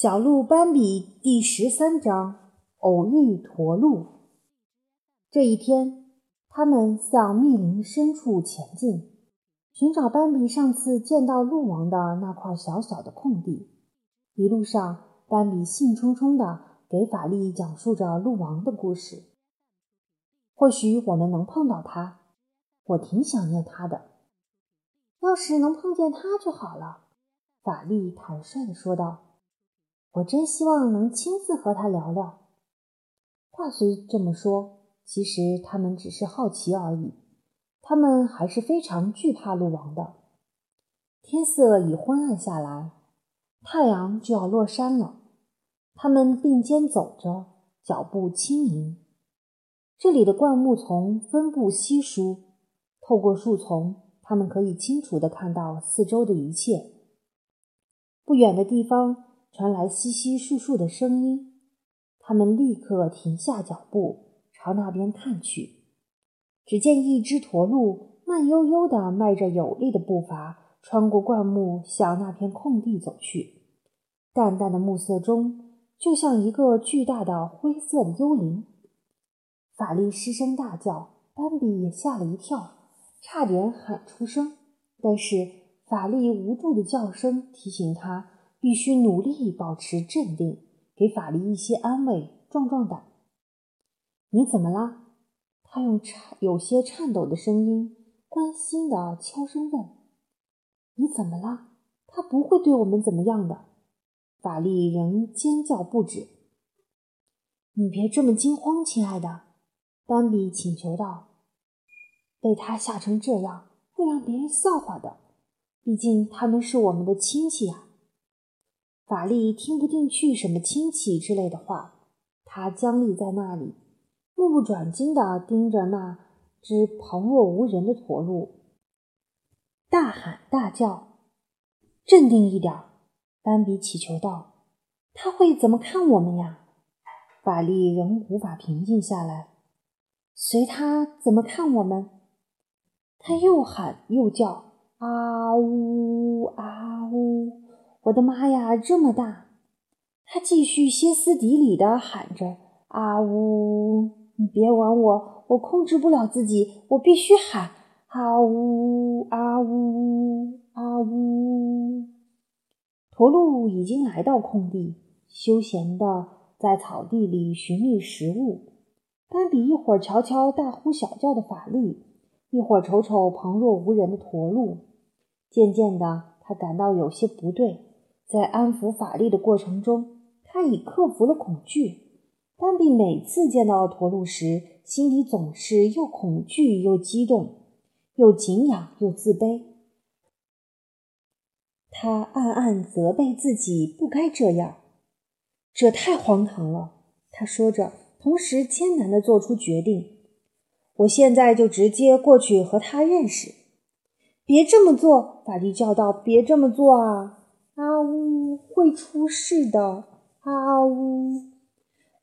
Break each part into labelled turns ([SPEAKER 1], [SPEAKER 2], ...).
[SPEAKER 1] 小鹿斑比第十三章偶遇驼鹿。这一天，他们向密林深处前进，寻找斑比上次见到鹿王的那块小小的空地。一路上，斑比兴冲冲地给法力讲述着鹿王的故事。或许我们能碰到他，我挺想念他的。要是能碰见他就好了，法力坦率地说道。我真希望能亲自和他聊聊。话虽这么说，其实他们只是好奇而已。他们还是非常惧怕鹿王的。天色已昏暗下来，太阳就要落山了。他们并肩走着，脚步轻盈。这里的灌木丛分布稀疏，透过树丛，他们可以清楚地看到四周的一切。不远的地方。传来稀稀疏疏的声音，他们立刻停下脚步，朝那边看去。只见一只驼鹿慢悠悠地迈着有力的步伐，穿过灌木，向那片空地走去。淡淡的暮色中，就像一个巨大的灰色的幽灵。法力失声大叫，斑比也吓了一跳，差点喊出声。但是法力无助的叫声提醒他。必须努力保持镇定，给法力一些安慰，壮壮胆。你怎么了？他用颤有些颤抖的声音，关心的悄声问：“你怎么了？”他不会对我们怎么样的。法力仍尖叫不止。你别这么惊慌，亲爱的，丹比请求道。被他吓成这样，会让别人笑话的。毕竟他们是我们的亲戚呀。法力听不进去什么亲戚之类的话，他僵立在那里，目不转睛地盯着那只旁若无人的驼鹿，大喊大叫：“镇定一点！”斑比祈求道：“他会怎么看我们呀？”法力仍无法平静下来，随他怎么看我们？他又喊又叫：“啊呜呜！”我的妈呀，这么大！他继续歇斯底里地喊着：“啊呜！你别玩我，我控制不了自己，我必须喊啊呜啊呜啊呜！”驼鹿已经来到空地，休闲地在草地里寻觅食物。斑比一会儿瞧瞧大呼小叫的法力，一会儿瞅瞅旁若无人的驼鹿，渐渐的，他感到有些不对。在安抚法力的过程中，他已克服了恐惧。丹比每次见到驼鹿时，心里总是又恐惧又激动，又敬仰又自卑。他暗暗责备自己不该这样，这太荒唐了。他说着，同时艰难地做出决定：“我现在就直接过去和他认识。”别这么做！法力叫道：“别这么做啊！”啊呜！会出事的！啊呜！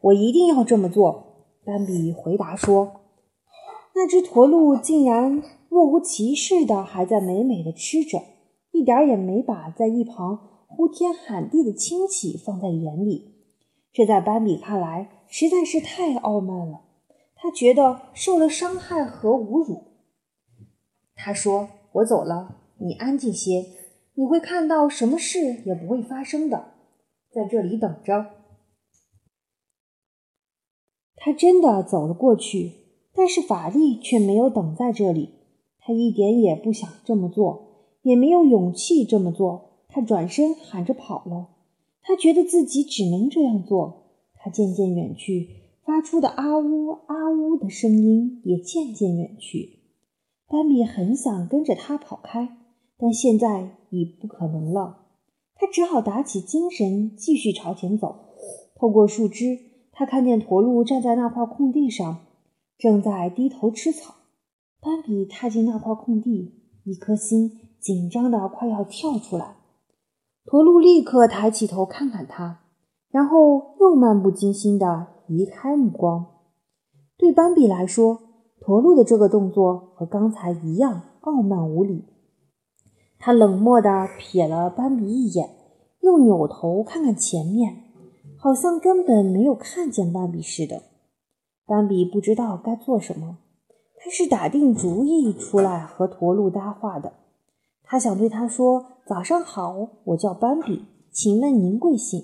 [SPEAKER 1] 我一定要这么做。斑比回答说：“那只驼鹿竟然若无其事的还在美美的吃着，一点也没把在一旁呼天喊地的亲戚放在眼里。这在斑比看来实在是太傲慢了，他觉得受了伤害和侮辱。他说：‘我走了，你安静些。’”你会看到什么事也不会发生的，在这里等着。他真的走了过去，但是法力却没有等在这里。他一点也不想这么做，也没有勇气这么做。他转身喊着跑了。他觉得自己只能这样做。他渐渐远去，发出的啊呜啊呜的声音也渐渐远去。丹比很想跟着他跑开。但现在已不可能了，他只好打起精神，继续朝前走。透过树枝，他看见驼鹿站在那块空地上，正在低头吃草。斑比踏进那块空地，一颗心紧张的快要跳出来。驼鹿立刻抬起头看看他，然后又漫不经心地移开目光。对斑比来说，驼鹿的这个动作和刚才一样傲慢无礼。他冷漠地瞥了斑比一眼，又扭头看看前面，好像根本没有看见斑比似的。斑比不知道该做什么，他是打定主意出来和驼鹿搭话的。他想对他说：“早上好，我叫斑比，请问您贵姓？”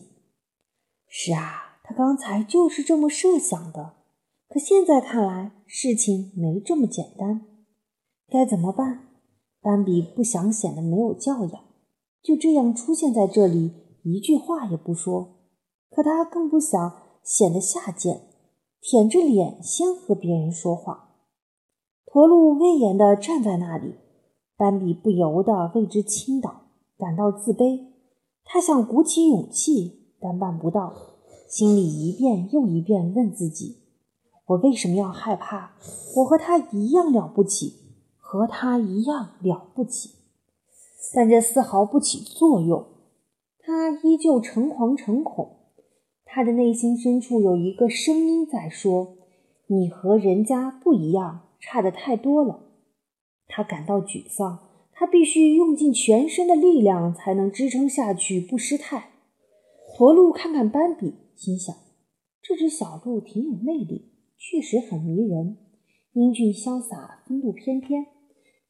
[SPEAKER 1] 是啊，他刚才就是这么设想的。可现在看来，事情没这么简单。该怎么办？斑比不想显得没有教养，就这样出现在这里，一句话也不说。可他更不想显得下贱，舔着脸先和别人说话。驼鹿威严地站在那里，斑比不由得为之倾倒，感到自卑。他想鼓起勇气，但办不到，心里一遍又一遍问自己。我为什么要害怕？我和他一样了不起，和他一样了不起，但这丝毫不起作用。他依旧诚惶诚恐，他的内心深处有一个声音在说：“你和人家不一样，差的太多了。”他感到沮丧，他必须用尽全身的力量才能支撑下去，不失态。驼鹿看看斑比，心想：这只小鹿挺有魅力。确实很迷人，英俊潇洒，风度翩翩。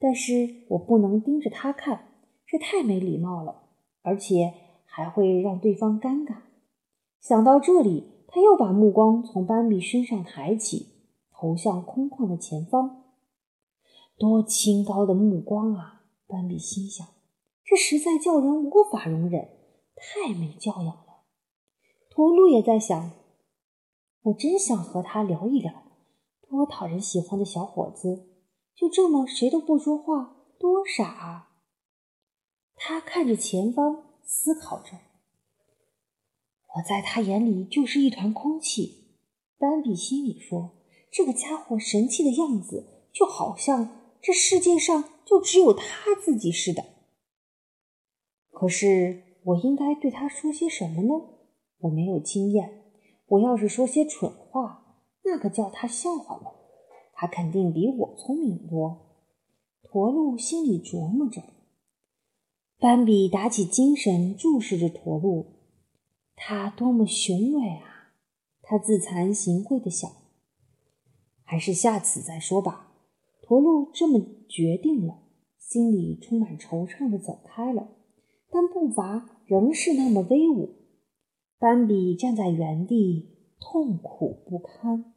[SPEAKER 1] 但是我不能盯着他看，这太没礼貌了，而且还会让对方尴尬。想到这里，他又把目光从斑比身上抬起，投向空旷的前方。多清高的目光啊！斑比心想，这实在叫人无法容忍，太没教养了。驼鹿也在想。我真想和他聊一聊，多讨人喜欢的小伙子，就这么谁都不说话，多傻啊！他看着前方，思考着。我在他眼里就是一团空气。斑比心里说：“这个家伙神气的样子，就好像这世界上就只有他自己似的。”可是，我应该对他说些什么呢？我没有经验。我要是说些蠢话，那可叫他笑话了。他肯定比我聪明多。驼鹿心里琢磨着。斑比打起精神，注视着驼鹿。他多么雄伟啊！他自惭形秽的想。还是下次再说吧。驼鹿这么决定了，心里充满惆怅的走开了，但步伐仍是那么威武。斑比站在原地，痛苦不堪。